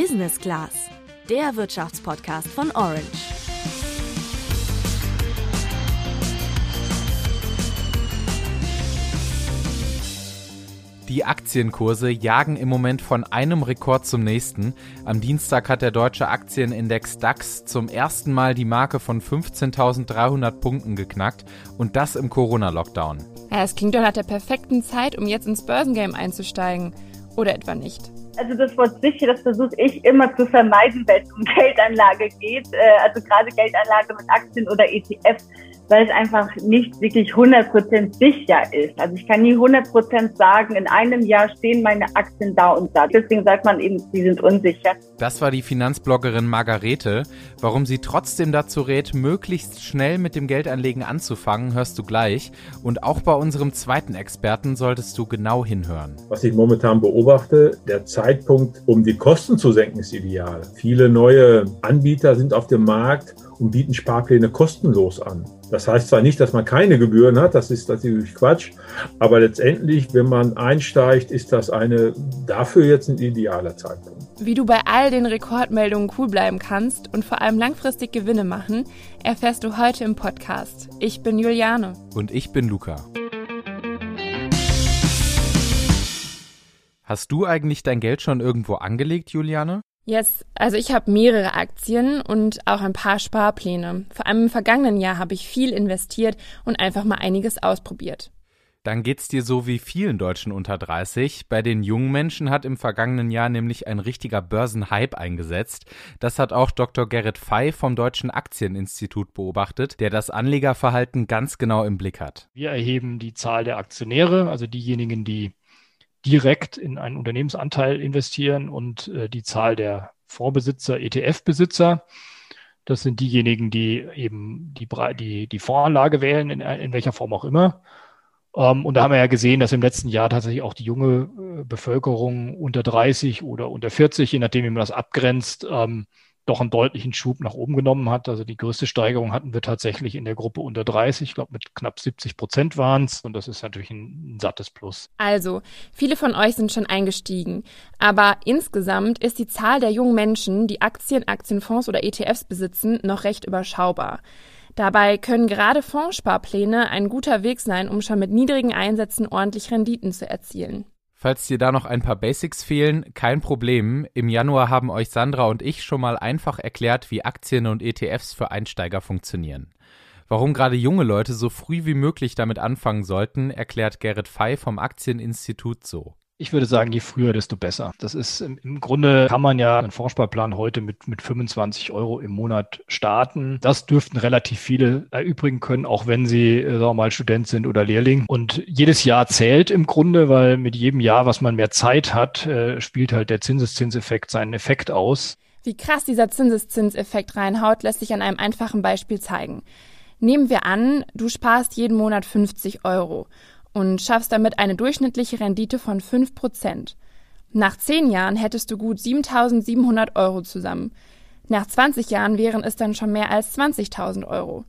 Business Class, der Wirtschaftspodcast von Orange. Die Aktienkurse jagen im Moment von einem Rekord zum nächsten. Am Dienstag hat der deutsche Aktienindex DAX zum ersten Mal die Marke von 15.300 Punkten geknackt und das im Corona-Lockdown. Ja, es klingt doch nach der perfekten Zeit, um jetzt ins Börsengame einzusteigen. Oder etwa nicht? Also das Wort sicher, das versuche ich immer zu vermeiden, wenn es um Geldanlage geht. Äh, also gerade Geldanlage mit Aktien oder ETF weil es einfach nicht wirklich 100% sicher ist. Also ich kann nie 100% sagen, in einem Jahr stehen meine Aktien da und da. Deswegen sagt man eben, sie sind unsicher. Das war die Finanzbloggerin Margarete. Warum sie trotzdem dazu rät, möglichst schnell mit dem Geldanlegen anzufangen, hörst du gleich. Und auch bei unserem zweiten Experten solltest du genau hinhören. Was ich momentan beobachte, der Zeitpunkt, um die Kosten zu senken, ist ideal. Viele neue Anbieter sind auf dem Markt und bieten Sparpläne kostenlos an. Das heißt zwar nicht, dass man keine Gebühren hat, das ist natürlich Quatsch, aber letztendlich, wenn man einsteigt, ist das eine dafür jetzt ein idealer Zeitpunkt. Wie du bei all den Rekordmeldungen cool bleiben kannst und vor allem langfristig Gewinne machen, erfährst du heute im Podcast. Ich bin Juliane. Und ich bin Luca. Hast du eigentlich dein Geld schon irgendwo angelegt, Juliane? Yes, also ich habe mehrere Aktien und auch ein paar Sparpläne. Vor allem im vergangenen Jahr habe ich viel investiert und einfach mal einiges ausprobiert. Dann geht's dir so wie vielen Deutschen unter 30. Bei den jungen Menschen hat im vergangenen Jahr nämlich ein richtiger Börsenhype eingesetzt. Das hat auch Dr. Gerrit Fey vom Deutschen Aktieninstitut beobachtet, der das Anlegerverhalten ganz genau im Blick hat. Wir erheben die Zahl der Aktionäre, also diejenigen, die direkt in einen Unternehmensanteil investieren und äh, die Zahl der Fondsbesitzer, ETF-Besitzer. Das sind diejenigen, die eben die, die, die Fondsanlage wählen, in, in welcher Form auch immer. Ähm, und da haben wir ja gesehen, dass im letzten Jahr tatsächlich auch die junge äh, Bevölkerung unter 30 oder unter 40, je nachdem, wie man das abgrenzt, ähm, doch einen deutlichen Schub nach oben genommen hat. Also die größte Steigerung hatten wir tatsächlich in der Gruppe unter 30. Ich glaube, mit knapp 70 Prozent waren es. Und das ist natürlich ein, ein, sattes Plus. Also, viele von euch sind schon eingestiegen. Aber insgesamt ist die Zahl der jungen Menschen, die Aktien, Aktienfonds oder ETFs besitzen, noch recht überschaubar. Dabei können gerade Fondssparpläne ein guter Weg sein, um schon mit niedrigen Einsätzen ordentlich Renditen zu erzielen. Falls dir da noch ein paar Basics fehlen, kein Problem. Im Januar haben euch Sandra und ich schon mal einfach erklärt, wie Aktien und ETFs für Einsteiger funktionieren. Warum gerade junge Leute so früh wie möglich damit anfangen sollten, erklärt Gerrit Fey vom Aktieninstitut so. Ich würde sagen, je früher, desto besser. Das ist im Grunde kann man ja einen Vorsparplan heute mit, mit 25 Euro im Monat starten. Das dürften relativ viele erübrigen können, auch wenn sie, äh, sagen wir mal, Student sind oder Lehrling. Und jedes Jahr zählt im Grunde, weil mit jedem Jahr, was man mehr Zeit hat, äh, spielt halt der Zinseszinseffekt seinen Effekt aus. Wie krass dieser Zinseszinseffekt reinhaut, lässt sich an einem einfachen Beispiel zeigen. Nehmen wir an, du sparst jeden Monat 50 Euro und schaffst damit eine durchschnittliche Rendite von 5%. Nach 10 Jahren hättest du gut 7700 Euro zusammen. Nach 20 Jahren wären es dann schon mehr als 20.000 Euro.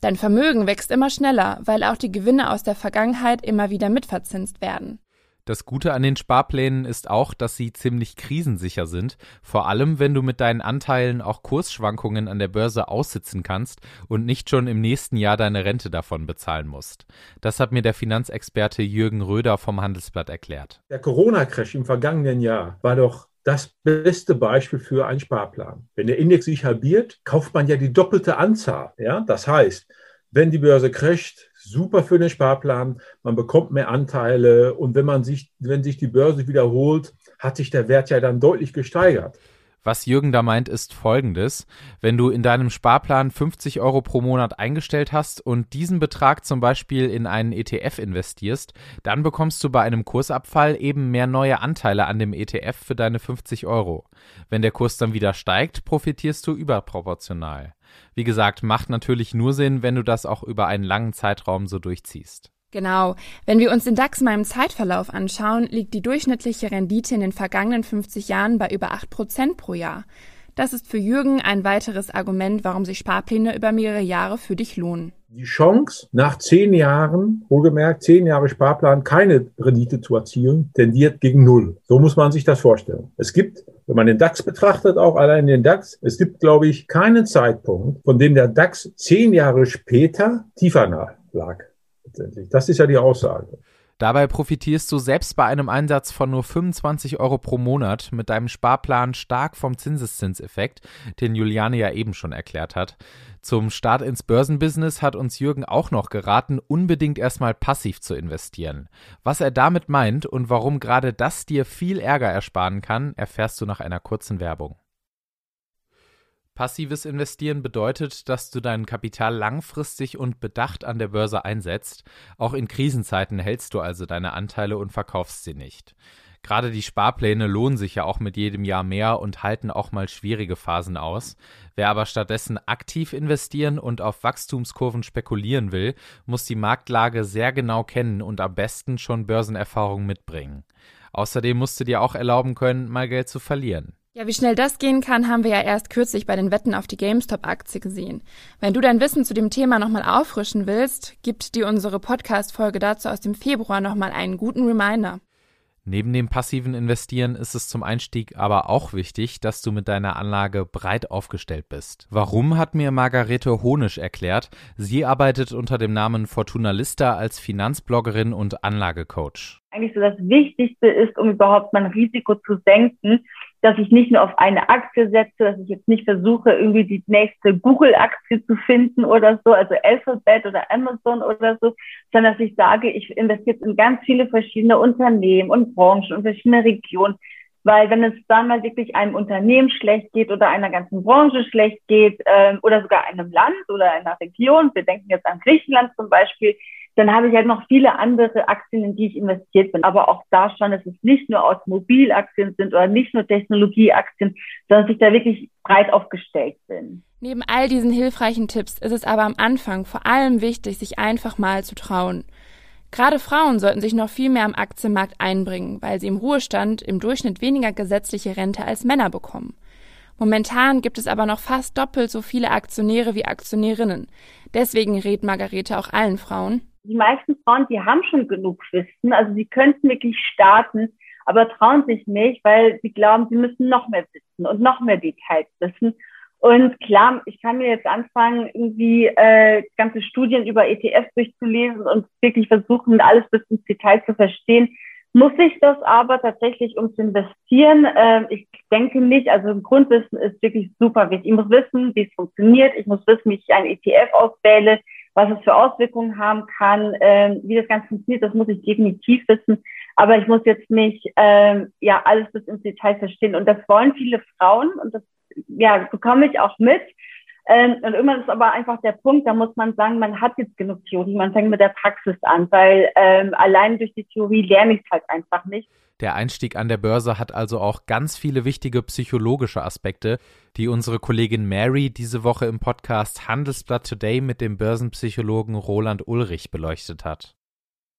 Dein Vermögen wächst immer schneller, weil auch die Gewinne aus der Vergangenheit immer wieder mitverzinst werden. Das Gute an den Sparplänen ist auch, dass sie ziemlich krisensicher sind, vor allem wenn du mit deinen Anteilen auch Kursschwankungen an der Börse aussitzen kannst und nicht schon im nächsten Jahr deine Rente davon bezahlen musst. Das hat mir der Finanzexperte Jürgen Röder vom Handelsblatt erklärt. Der Corona-Crash im vergangenen Jahr war doch das beste Beispiel für einen Sparplan. Wenn der Index sich halbiert, kauft man ja die doppelte Anzahl. Ja? Das heißt, wenn die Börse crasht, super für den Sparplan, man bekommt mehr Anteile und wenn man sich, wenn sich die Börse wiederholt, hat sich der Wert ja dann deutlich gesteigert. Was Jürgen da meint, ist folgendes. Wenn du in deinem Sparplan 50 Euro pro Monat eingestellt hast und diesen Betrag zum Beispiel in einen ETF investierst, dann bekommst du bei einem Kursabfall eben mehr neue Anteile an dem ETF für deine 50 Euro. Wenn der Kurs dann wieder steigt, profitierst du überproportional. Wie gesagt, macht natürlich nur Sinn, wenn du das auch über einen langen Zeitraum so durchziehst. Genau. Wenn wir uns den DAX mal im Zeitverlauf anschauen, liegt die durchschnittliche Rendite in den vergangenen 50 Jahren bei über 8 Prozent pro Jahr. Das ist für Jürgen ein weiteres Argument, warum sich Sparpläne über mehrere Jahre für dich lohnen. Die Chance, nach zehn Jahren, wohlgemerkt zehn Jahre Sparplan, keine Rendite zu erzielen, tendiert gegen Null. So muss man sich das vorstellen. Es gibt, wenn man den DAX betrachtet, auch allein den DAX, es gibt, glaube ich, keinen Zeitpunkt, von dem der DAX zehn Jahre später tiefer lag. Das ist ja die Aussage. Dabei profitierst du selbst bei einem Einsatz von nur 25 Euro pro Monat mit deinem Sparplan stark vom Zinseszinseffekt, den Juliane ja eben schon erklärt hat. Zum Start ins Börsenbusiness hat uns Jürgen auch noch geraten, unbedingt erstmal passiv zu investieren. Was er damit meint und warum gerade das dir viel Ärger ersparen kann, erfährst du nach einer kurzen Werbung. Passives Investieren bedeutet, dass du dein Kapital langfristig und bedacht an der Börse einsetzt. Auch in Krisenzeiten hältst du also deine Anteile und verkaufst sie nicht. Gerade die Sparpläne lohnen sich ja auch mit jedem Jahr mehr und halten auch mal schwierige Phasen aus. Wer aber stattdessen aktiv investieren und auf Wachstumskurven spekulieren will, muss die Marktlage sehr genau kennen und am besten schon Börsenerfahrung mitbringen. Außerdem musst du dir auch erlauben können, mal Geld zu verlieren. Ja, wie schnell das gehen kann, haben wir ja erst kürzlich bei den Wetten auf die GameStop-Aktie gesehen. Wenn du dein Wissen zu dem Thema nochmal auffrischen willst, gibt dir unsere Podcast-Folge dazu aus dem Februar nochmal einen guten Reminder. Neben dem passiven Investieren ist es zum Einstieg aber auch wichtig, dass du mit deiner Anlage breit aufgestellt bist. Warum hat mir Margarete Honisch erklärt. Sie arbeitet unter dem Namen Fortuna Lista als Finanzbloggerin und Anlagecoach. Eigentlich so das Wichtigste ist, um überhaupt mein Risiko zu senken, dass ich nicht nur auf eine Aktie setze, dass ich jetzt nicht versuche, irgendwie die nächste Google-Aktie zu finden oder so, also Alphabet oder Amazon oder so, sondern dass ich sage, ich investiere in ganz viele verschiedene Unternehmen und Branchen und verschiedene Regionen. Weil wenn es dann mal wirklich einem Unternehmen schlecht geht oder einer ganzen Branche schlecht geht ähm, oder sogar einem Land oder einer Region, wir denken jetzt an Griechenland zum Beispiel, dann habe ich halt noch viele andere Aktien, in die ich investiert bin. Aber auch da schon, dass es nicht nur Automobilaktien sind oder nicht nur Technologieaktien, sondern dass ich da wirklich breit aufgestellt bin. Neben all diesen hilfreichen Tipps ist es aber am Anfang vor allem wichtig, sich einfach mal zu trauen. Gerade Frauen sollten sich noch viel mehr am Aktienmarkt einbringen, weil sie im Ruhestand im Durchschnitt weniger gesetzliche Rente als Männer bekommen. Momentan gibt es aber noch fast doppelt so viele Aktionäre wie Aktionärinnen. Deswegen rät Margarete auch allen Frauen, die meisten Frauen, die haben schon genug Wissen, also sie könnten wirklich starten, aber trauen sich nicht, weil sie glauben, sie müssen noch mehr wissen und noch mehr Details wissen. Und klar, ich kann mir jetzt anfangen, irgendwie äh, ganze Studien über ETFs durchzulesen und wirklich versuchen, alles bis ins Detail zu verstehen. Muss ich das aber tatsächlich, um zu investieren? Äh, ich denke nicht. Also Grundwissen ist wirklich super wichtig. Ich muss wissen, wie es funktioniert. Ich muss wissen, wie ich einen ETF auswähle was es für Auswirkungen haben kann, ähm, wie das Ganze funktioniert, das muss ich definitiv wissen. Aber ich muss jetzt nicht ähm, ja alles bis ins Detail verstehen. Und das wollen viele Frauen und das ja bekomme ich auch mit. Ähm, und irgendwann ist aber einfach der Punkt, da muss man sagen, man hat jetzt genug Theorie, man fängt mit der Praxis an, weil ähm, allein durch die Theorie lerne ich es halt einfach nicht. Der Einstieg an der Börse hat also auch ganz viele wichtige psychologische Aspekte, die unsere Kollegin Mary diese Woche im Podcast Handelsblatt Today mit dem Börsenpsychologen Roland Ulrich beleuchtet hat.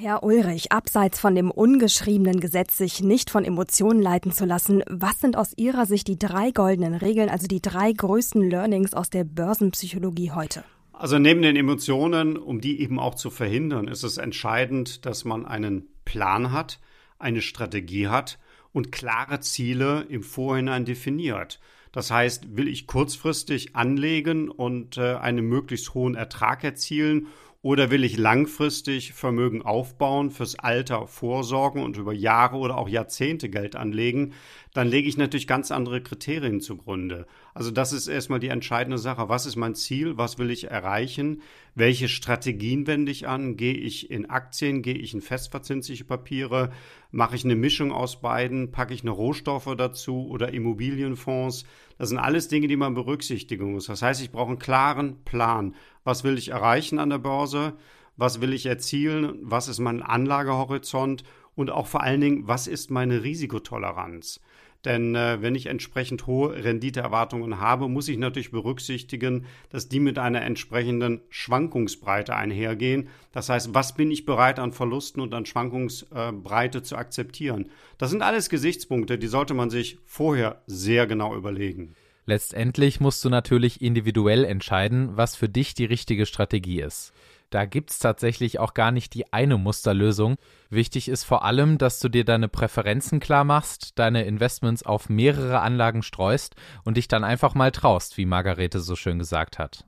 Herr Ulrich, abseits von dem ungeschriebenen Gesetz, sich nicht von Emotionen leiten zu lassen, was sind aus Ihrer Sicht die drei goldenen Regeln, also die drei größten Learnings aus der Börsenpsychologie heute? Also neben den Emotionen, um die eben auch zu verhindern, ist es entscheidend, dass man einen Plan hat, eine Strategie hat und klare Ziele im Vorhinein definiert. Das heißt, will ich kurzfristig anlegen und äh, einen möglichst hohen Ertrag erzielen oder will ich langfristig Vermögen aufbauen, fürs Alter vorsorgen und über Jahre oder auch Jahrzehnte Geld anlegen, dann lege ich natürlich ganz andere Kriterien zugrunde. Also das ist erstmal die entscheidende Sache. Was ist mein Ziel? Was will ich erreichen? Welche Strategien wende ich an? Gehe ich in Aktien? Gehe ich in festverzinsliche Papiere? Mache ich eine Mischung aus beiden? Packe ich eine Rohstoffe dazu oder Immobilienfonds? Das sind alles Dinge, die man berücksichtigen muss. Das heißt, ich brauche einen klaren Plan. Was will ich erreichen an der Börse? Was will ich erzielen? Was ist mein Anlagehorizont? Und auch vor allen Dingen, was ist meine Risikotoleranz? Denn äh, wenn ich entsprechend hohe Renditeerwartungen habe, muss ich natürlich berücksichtigen, dass die mit einer entsprechenden Schwankungsbreite einhergehen. Das heißt, was bin ich bereit an Verlusten und an Schwankungsbreite zu akzeptieren? Das sind alles Gesichtspunkte, die sollte man sich vorher sehr genau überlegen. Letztendlich musst du natürlich individuell entscheiden, was für dich die richtige Strategie ist. Da gibt's tatsächlich auch gar nicht die eine Musterlösung. Wichtig ist vor allem, dass du dir deine Präferenzen klar machst, deine Investments auf mehrere Anlagen streust und dich dann einfach mal traust, wie Margarete so schön gesagt hat.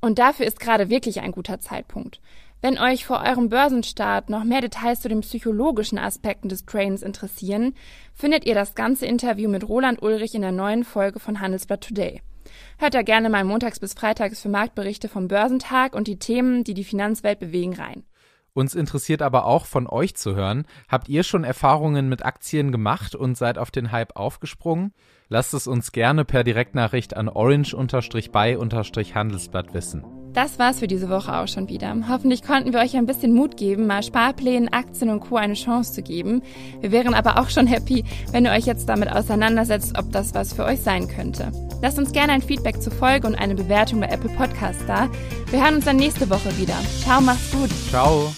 Und dafür ist gerade wirklich ein guter Zeitpunkt. Wenn euch vor eurem Börsenstart noch mehr Details zu den psychologischen Aspekten des Trains interessieren, findet ihr das ganze Interview mit Roland Ulrich in der neuen Folge von Handelsblatt Today. Hört da gerne mal montags bis freitags für Marktberichte vom Börsentag und die Themen, die die Finanzwelt bewegen, rein. Uns interessiert aber auch von euch zu hören. Habt ihr schon Erfahrungen mit Aktien gemacht und seid auf den Hype aufgesprungen? Lasst es uns gerne per Direktnachricht an orange-by-handelsblatt wissen. Das war's für diese Woche auch schon wieder. Hoffentlich konnten wir euch ein bisschen Mut geben, mal Sparplänen, Aktien und Co. eine Chance zu geben. Wir wären aber auch schon happy, wenn ihr euch jetzt damit auseinandersetzt, ob das was für euch sein könnte. Lasst uns gerne ein Feedback zur Folge und eine Bewertung bei Apple Podcasts da. Wir hören uns dann nächste Woche wieder. Ciao, macht's gut. Ciao.